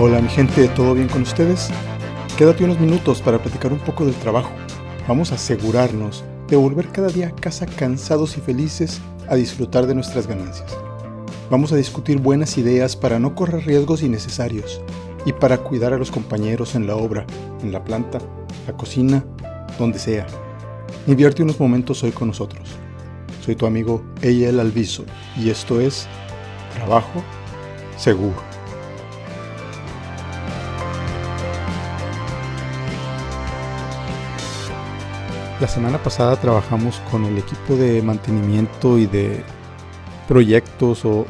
Hola mi gente, ¿todo bien con ustedes? Quédate unos minutos para platicar un poco del trabajo. Vamos a asegurarnos de volver cada día a casa cansados y felices a disfrutar de nuestras ganancias. Vamos a discutir buenas ideas para no correr riesgos innecesarios y para cuidar a los compañeros en la obra, en la planta, la cocina, donde sea. Invierte unos momentos hoy con nosotros. Soy tu amigo Eyel Alviso y esto es Trabajo Seguro. La semana pasada trabajamos con el equipo de mantenimiento y de proyectos o,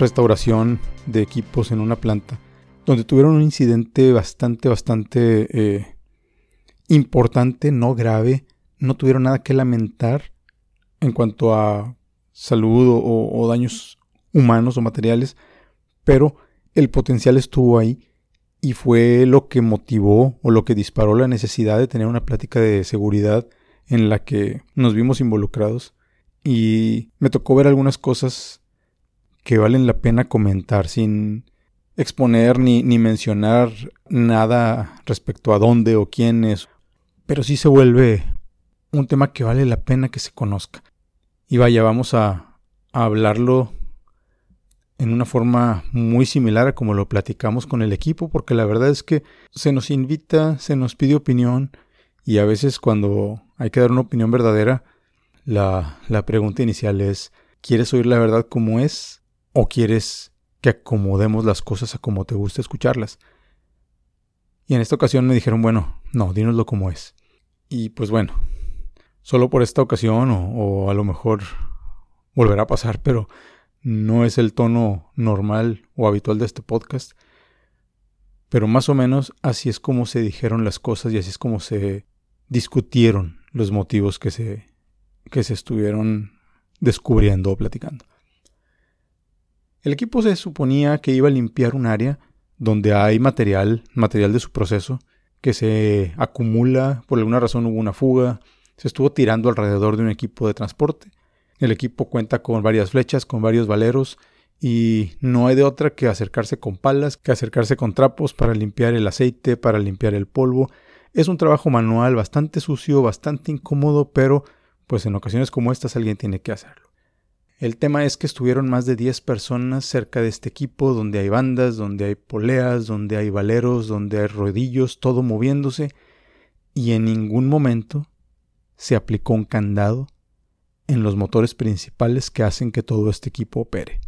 restauración de equipos en una planta, donde tuvieron un incidente bastante, bastante eh, importante, no grave, no tuvieron nada que lamentar en cuanto a salud o, o daños humanos o materiales, pero el potencial estuvo ahí y fue lo que motivó o lo que disparó la necesidad de tener una plática de seguridad en la que nos vimos involucrados y me tocó ver algunas cosas que valen la pena comentar sin exponer ni, ni mencionar nada respecto a dónde o quién es, pero sí se vuelve un tema que vale la pena que se conozca. Y vaya, vamos a, a hablarlo en una forma muy similar a como lo platicamos con el equipo, porque la verdad es que se nos invita, se nos pide opinión y a veces cuando hay que dar una opinión verdadera, la, la pregunta inicial es, ¿quieres oír la verdad como es o quieres que acomodemos las cosas a como te gusta escucharlas? Y en esta ocasión me dijeron, bueno, no, dínoslo como es. Y pues bueno, solo por esta ocasión o, o a lo mejor volverá a pasar, pero no es el tono normal o habitual de este podcast. Pero más o menos así es como se dijeron las cosas y así es como se discutieron los motivos que se, que se estuvieron descubriendo o platicando. El equipo se suponía que iba a limpiar un área donde hay material, material de su proceso, que se acumula, por alguna razón hubo una fuga, se estuvo tirando alrededor de un equipo de transporte el equipo cuenta con varias flechas, con varios valeros y no hay de otra que acercarse con palas, que acercarse con trapos para limpiar el aceite, para limpiar el polvo. Es un trabajo manual bastante sucio, bastante incómodo, pero pues en ocasiones como estas alguien tiene que hacerlo. El tema es que estuvieron más de 10 personas cerca de este equipo, donde hay bandas, donde hay poleas, donde hay valeros, donde hay rodillos, todo moviéndose, y en ningún momento se aplicó un candado en los motores principales que hacen que todo este equipo opere.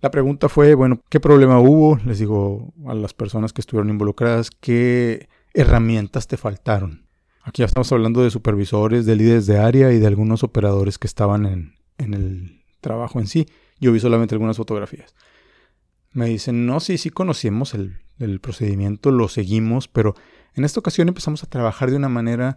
La pregunta fue, bueno, ¿qué problema hubo? Les digo a las personas que estuvieron involucradas, ¿qué herramientas te faltaron? Aquí ya estamos hablando de supervisores, de líderes de área y de algunos operadores que estaban en, el trabajo en sí. Yo vi solamente algunas fotografías. Me dicen, no, sí, sí conocimos el, el procedimiento, lo seguimos, pero en esta ocasión empezamos a trabajar de una manera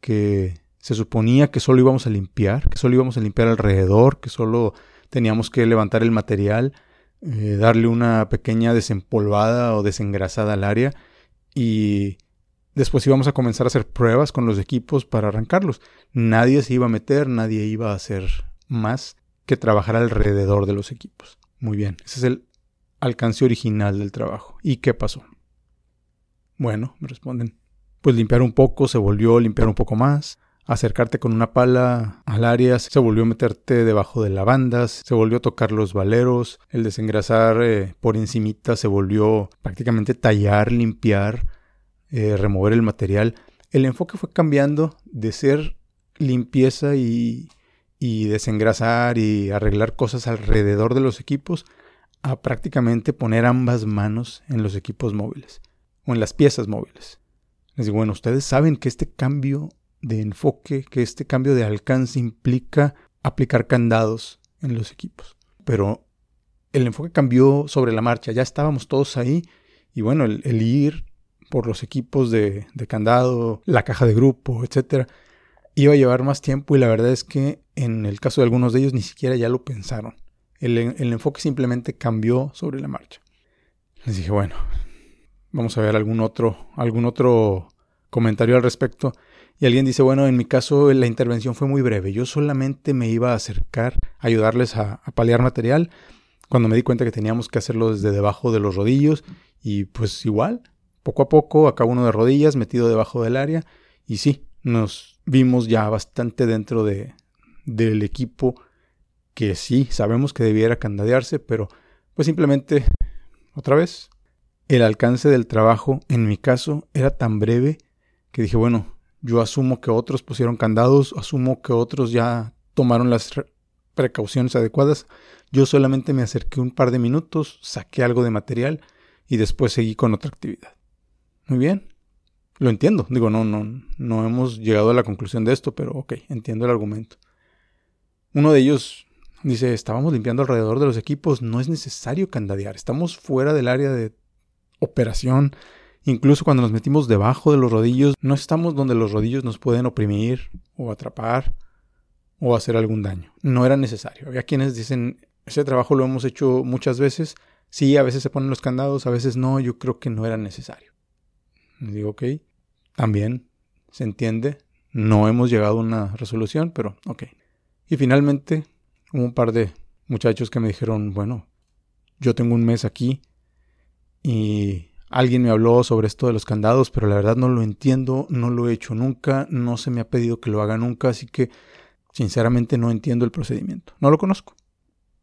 que se suponía que solo íbamos a limpiar, que solo íbamos a limpiar alrededor, que solo teníamos que levantar el material, eh, darle una pequeña desempolvada o desengrasada al área y después íbamos a comenzar a hacer pruebas con los equipos para arrancarlos. Nadie se iba a meter, nadie iba a hacer más que trabajar alrededor de los equipos. Muy bien, ese es el alcance original del trabajo. ¿Y qué pasó? Bueno, me responden, pues limpiar un poco, se volvió a limpiar un poco más, acercarte con una pala al área, se volvió a meterte debajo de lavandas, se volvió a tocar los valeros, el desengrasar eh, por encimita se volvió prácticamente tallar, limpiar, eh, remover el material. El enfoque fue cambiando de ser limpieza y, y desengrasar y arreglar cosas alrededor de los equipos a prácticamente poner ambas manos en los equipos móviles o en las piezas móviles. Les digo, bueno, ustedes saben que este cambio de enfoque, que este cambio de alcance implica aplicar candados en los equipos. Pero el enfoque cambió sobre la marcha, ya estábamos todos ahí y bueno, el, ir por los equipos de, candado, la caja de grupo, etcétera, iba a llevar más tiempo y la verdad es que en el caso de algunos de ellos ni siquiera ya lo pensaron. El, el enfoque simplemente cambió sobre la marcha. Les dije, bueno, vamos a ver algún otro, algún otro comentario al respecto. Y alguien dice, bueno, en mi caso la intervención fue muy breve. Yo solamente me iba a acercar a ayudarles a, paliar material cuando me di cuenta que teníamos que hacerlo desde debajo de los rodillos Y pues igual, poco a poco, acá uno de rodillas, metido debajo del área. Y sí, nos vimos ya bastante dentro de, del equipo que sí, sabemos que debiera candadearse, pero pues simplemente, otra vez, el alcance del trabajo en mi caso era tan breve que dije, bueno, yo asumo que otros pusieron candados, asumo que otros ya tomaron las precauciones adecuadas. Yo solamente me acerqué un par de minutos, saqué algo de material y después seguí con otra actividad. Muy bien, lo entiendo. Digo, no, no, no hemos llegado a la conclusión de esto, pero ok, entiendo el argumento. Uno de ellos dice, estábamos limpiando alrededor de los equipos, no es necesario candadear, estamos fuera del área de operación. Incluso cuando nos metimos debajo de los rodillos, no estamos donde los rodillos nos pueden oprimir o atrapar o hacer algún daño. No era necesario. Había quienes dicen, ese trabajo lo hemos hecho muchas veces. Sí, a veces se ponen los candados, a veces no. Yo creo que no era necesario. digo, ok, también se entiende. No hemos llegado a una resolución, pero ok. Y finalmente hubo un par de muchachos que me dijeron, bueno, yo tengo un mes aquí y alguien me habló sobre esto de los candados, pero la verdad no lo entiendo, no lo he hecho nunca, no se me ha pedido que lo haga nunca, así que sinceramente no entiendo el procedimiento, no lo conozco.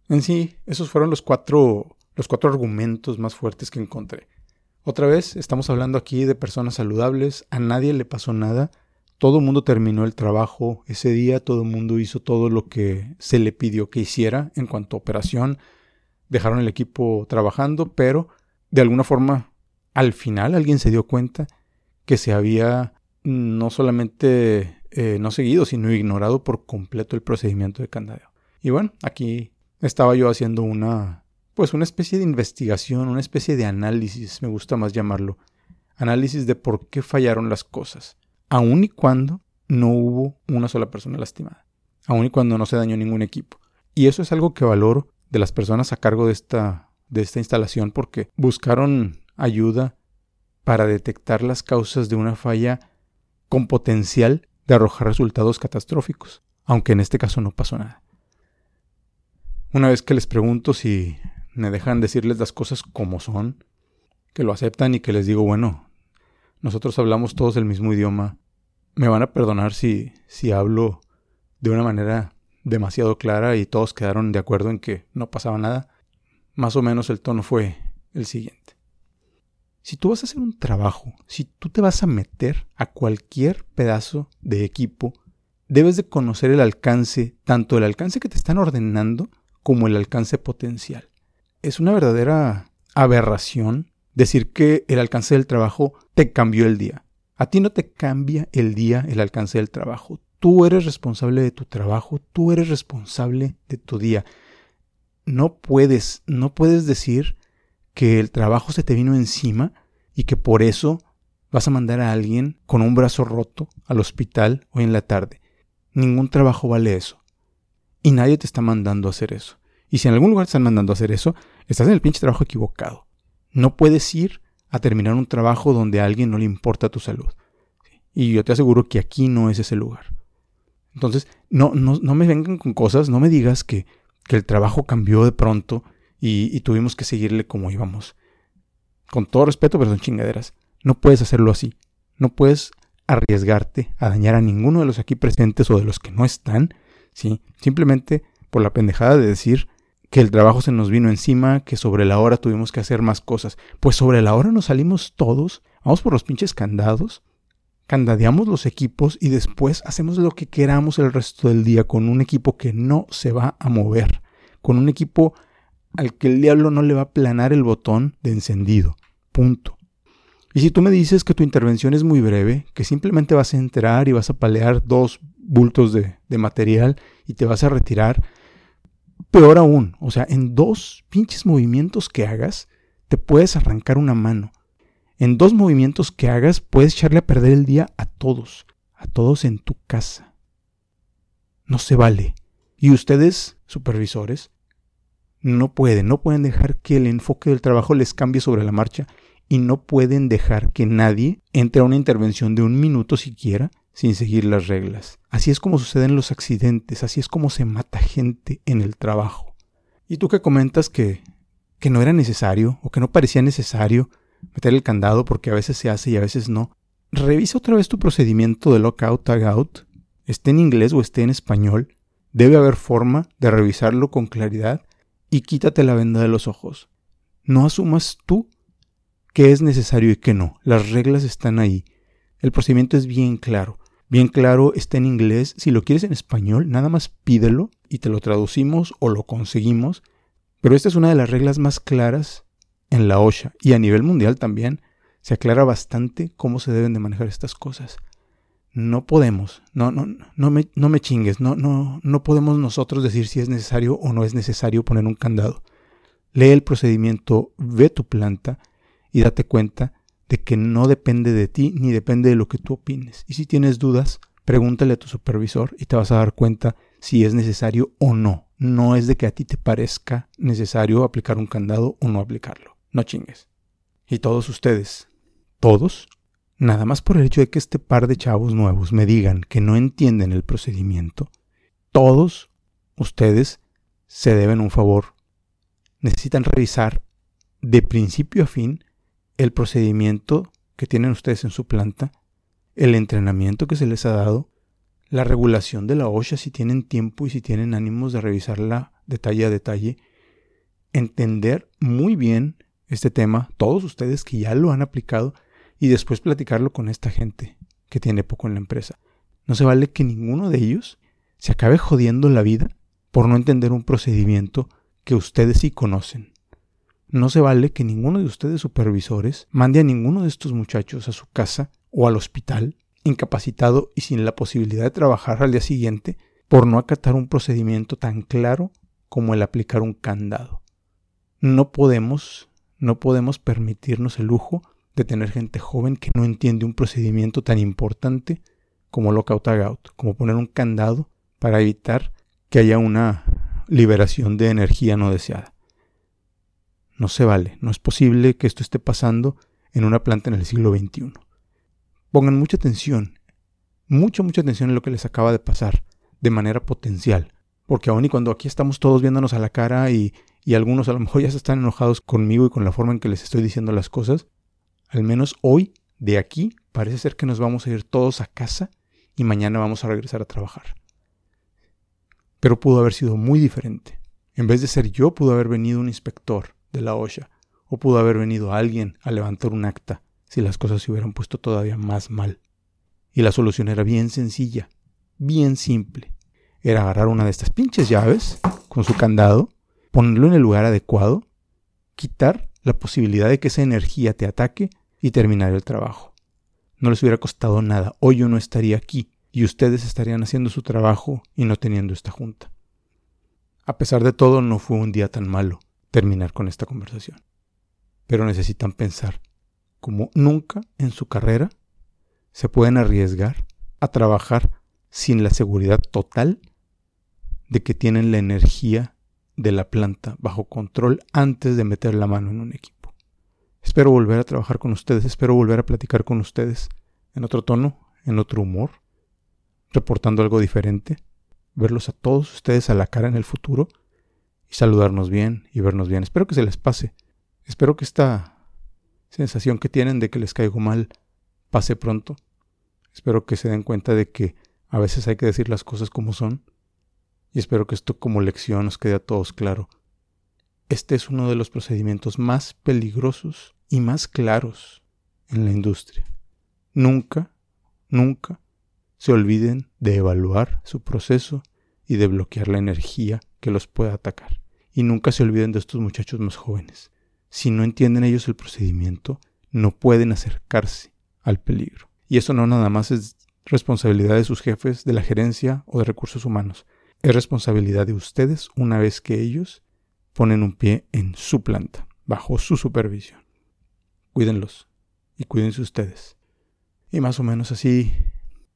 En sí, esos fueron los cuatro, los cuatro argumentos más fuertes que encontré. Otra vez, estamos hablando aquí de personas saludables, a nadie le pasó nada, todo el mundo terminó el trabajo ese día, todo el mundo hizo todo lo que se le pidió que hiciera en cuanto a operación, dejaron el equipo trabajando, pero de alguna forma al final alguien se dio cuenta que se había no solamente eh, no seguido, sino ignorado por completo el procedimiento de candadeo. Y bueno, aquí estaba yo haciendo una, pues una especie de investigación, una especie de análisis, me gusta más llamarlo, análisis de por qué fallaron las cosas, aun y cuando no hubo una sola persona lastimada, aun y cuando no se dañó ningún equipo. Y eso es algo que valoro de las personas a cargo de esta, de esta instalación porque buscaron ayuda para detectar las causas de una falla con potencial de arrojar resultados catastróficos, aunque en este caso no pasó nada. Una vez que les pregunto si me dejan decirles las cosas como son, que lo aceptan y que les digo, bueno, nosotros hablamos todos el mismo idioma, me van a perdonar si, si hablo de una manera demasiado clara y todos quedaron de acuerdo en que no pasaba nada. Más o menos el tono fue el siguiente. Si tú vas a hacer un trabajo, si tú te vas a meter a cualquier pedazo de equipo, debes de conocer el alcance, tanto el alcance que te están ordenando como el alcance potencial. Es una verdadera aberración decir que el alcance del trabajo te cambió el día. A ti no te cambia el día el alcance del trabajo. Tú eres responsable de tu trabajo, tú eres responsable de tu día. No puedes, no puedes decir que el trabajo se te vino encima y que por eso vas a mandar a alguien con un brazo roto al hospital hoy en la tarde. Ningún trabajo vale eso. Y nadie te está mandando a hacer eso. Y si en algún lugar te están mandando a hacer eso, estás en el pinche trabajo equivocado. No puedes ir a terminar un trabajo donde a alguien no le importa tu salud. Y yo te aseguro que aquí no es ese lugar. Entonces, no, no, no me vengan con cosas, no me digas que, que el trabajo cambió de pronto y, tuvimos que seguirle como íbamos. Con todo respeto, pero son chingaderas. No puedes hacerlo así. No puedes arriesgarte a dañar a ninguno de los aquí presentes o de los que no están, ¿sí? Simplemente por la pendejada de decir que el trabajo se nos vino encima, que sobre la hora tuvimos que hacer más cosas. Pues sobre la hora nos salimos todos, vamos por los pinches candados, candadeamos los equipos y después hacemos lo que queramos el resto del día con un equipo que no se va a mover, con un equipo al que el diablo no le va a planar el botón de encendido. Punto. Y si tú me dices que tu intervención es muy breve, que simplemente vas a entrar y vas a palear dos bultos de, de material y te vas a retirar, peor aún, o sea, en dos pinches movimientos que hagas, te puedes arrancar una mano. En dos movimientos que hagas, puedes echarle a perder el día a todos, a todos en tu casa. No se vale. Y ustedes, supervisores, no pueden, no pueden dejar que el enfoque del trabajo les cambie sobre la marcha y no pueden dejar que nadie entre a una intervención de un minuto siquiera sin seguir las reglas. Así es como suceden los accidentes, así es como se mata gente en el trabajo. Y tú que comentas que, que no era necesario o que no parecía necesario meter el candado porque a veces se hace y a veces no. Revisa otra vez tu procedimiento de lockout, tagout, esté en inglés o esté en español. Debe haber forma de revisarlo con claridad y quítate la venda de los ojos. No asumas tú qué es necesario y qué no. Las reglas están ahí. El procedimiento es bien claro. Bien claro, está en inglés. Si lo quieres en español, nada más pídelo y te lo traducimos o lo conseguimos. Pero esta es una de las reglas más claras en la OSHA y a nivel mundial también se aclara bastante cómo se deben de manejar estas cosas. No podemos, no, no, no me, no me chingues, no, no, no podemos nosotros decir si es necesario o no es necesario poner un candado. Lee el procedimiento, ve tu planta y date cuenta de que no depende de ti ni depende de lo que tú opines. Y si tienes dudas, pregúntale a tu supervisor y te vas a dar cuenta si es necesario o no. No es de que a ti te parezca necesario aplicar un candado o no aplicarlo. No chingues. Y todos ustedes, todos, nada más por el hecho de que este par de chavos nuevos me digan que no entienden el procedimiento, todos ustedes se deben un favor. Necesitan revisar de principio a fin el procedimiento que tienen ustedes en su planta, el entrenamiento que se les ha dado, la regulación de la OSHA si tienen tiempo y si tienen ánimos de revisarla detalle a detalle, entender muy bien este tema, todos ustedes que ya lo han aplicado, y después platicarlo con esta gente que tiene poco en la empresa. No se vale que ninguno de ellos se acabe jodiendo la vida por no entender un procedimiento que ustedes sí conocen. No se vale que ninguno de ustedes supervisores mande a ninguno de estos muchachos a su casa o al hospital, incapacitado y sin la posibilidad de trabajar al día siguiente, por no acatar un procedimiento tan claro como el aplicar un candado. No podemos, no podemos permitirnos el lujo de tener gente joven que no entiende un procedimiento tan importante como lockout out, como poner un candado para evitar que haya una liberación de energía no deseada. No se vale, no es posible que esto esté pasando en una planta en el siglo XXI. Pongan mucha atención, mucha, mucha atención en lo que les acaba de pasar, de manera potencial, porque aun y cuando aquí estamos todos viéndonos a la cara y, y algunos a lo mejor ya se están enojados conmigo y con la forma en que les estoy diciendo las cosas, al menos hoy, de aquí, parece ser que nos vamos a ir todos a casa y mañana vamos a regresar a trabajar. Pero pudo haber sido muy diferente. En vez de ser yo, pudo haber venido un inspector de la OSHA, o pudo haber venido alguien a levantar un acta si las cosas se hubieran puesto todavía más mal. Y la solución era bien sencilla, bien simple. Era agarrar una de estas pinches llaves con su candado, ponerlo en el lugar adecuado, quitar la posibilidad de que esa energía te ataque y terminar el trabajo. No les hubiera costado nada. Hoy yo no estaría aquí y ustedes estarían haciendo su trabajo y no teniendo esta junta. A pesar de todo, no fue un día tan malo terminar con esta conversación. Pero necesitan pensar como nunca en su carrera se pueden arriesgar a trabajar sin la seguridad total de que tienen la energía de la planta bajo control antes de meter la mano en un equipo. Espero volver a trabajar con ustedes, espero volver a platicar con ustedes en otro tono, en otro humor, reportando algo diferente, verlos a todos ustedes a la cara en el futuro y saludarnos bien y vernos bien. Espero que se les pase. Espero que esta sensación que tienen de que les caigo mal pase pronto. Espero que se den cuenta de que a veces hay que decir las cosas como son. Y espero que esto como lección nos quede a todos claro. Este es uno de los procedimientos más peligrosos y más claros en la industria. Nunca, nunca se olviden de evaluar su proceso y de bloquear la energía que los pueda atacar. Y nunca se olviden de estos muchachos más jóvenes. Si no entienden ellos el procedimiento, no pueden acercarse al peligro. Y eso no nada más es responsabilidad de sus jefes, de la gerencia o de recursos humanos. Es responsabilidad de ustedes una vez que ellos ponen un pie en su planta, bajo su supervisión. Cuídenlos y cuídense ustedes. Y más o menos así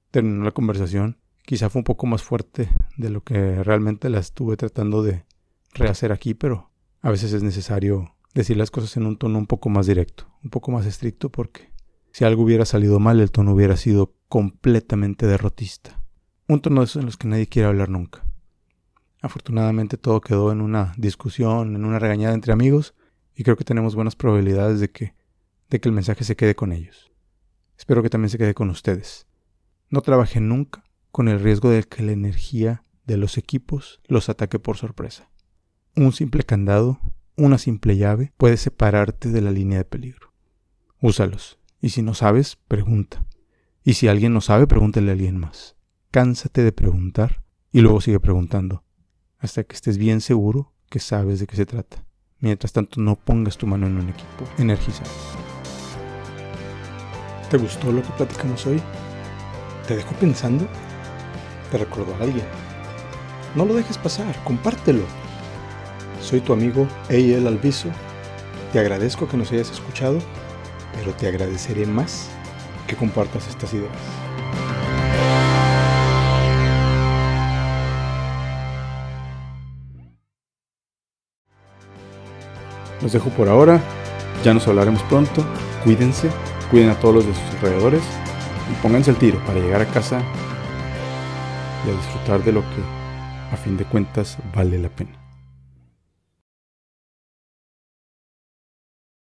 terminó la conversación quizá fue un poco más fuerte de lo que realmente la estuve tratando de rehacer aquí, pero a veces es necesario decir las cosas en un tono un poco más directo, un poco más estricto, porque si algo hubiera salido mal, el tono hubiera sido completamente derrotista. Un tono de esos en los que nadie quiere hablar nunca. Afortunadamente todo quedó en una discusión, en una regañada entre amigos, y creo que tenemos buenas probabilidades de que de que el mensaje se quede con ellos. Espero que también se quede con ustedes. No trabajen nunca con el riesgo de que la energía de los equipos los ataque por sorpresa. Un simple candado, una simple llave puede separarte de la línea de peligro. Úsalos, y si no sabes, pregunta. Y si alguien no sabe, pregúntale a alguien más. Cánsate de preguntar y luego sigue preguntando, hasta que estés bien seguro que sabes de qué se trata. Mientras tanto, no pongas tu mano en un equipo energizado. ¿Te gustó lo que platicamos hoy? ¿Te dejó pensando? ¿Te recordó a alguien? No lo dejes pasar, compártelo. Soy tu amigo Eyel Alviso. Te agradezco que nos hayas escuchado, pero te agradeceré más que compartas estas ideas. Los dejo por ahora, ya nos hablaremos pronto, cuídense, cuiden a todos los de sus alrededores y pónganse el tiro para llegar a casa y a disfrutar de lo que a fin de cuentas vale la pena.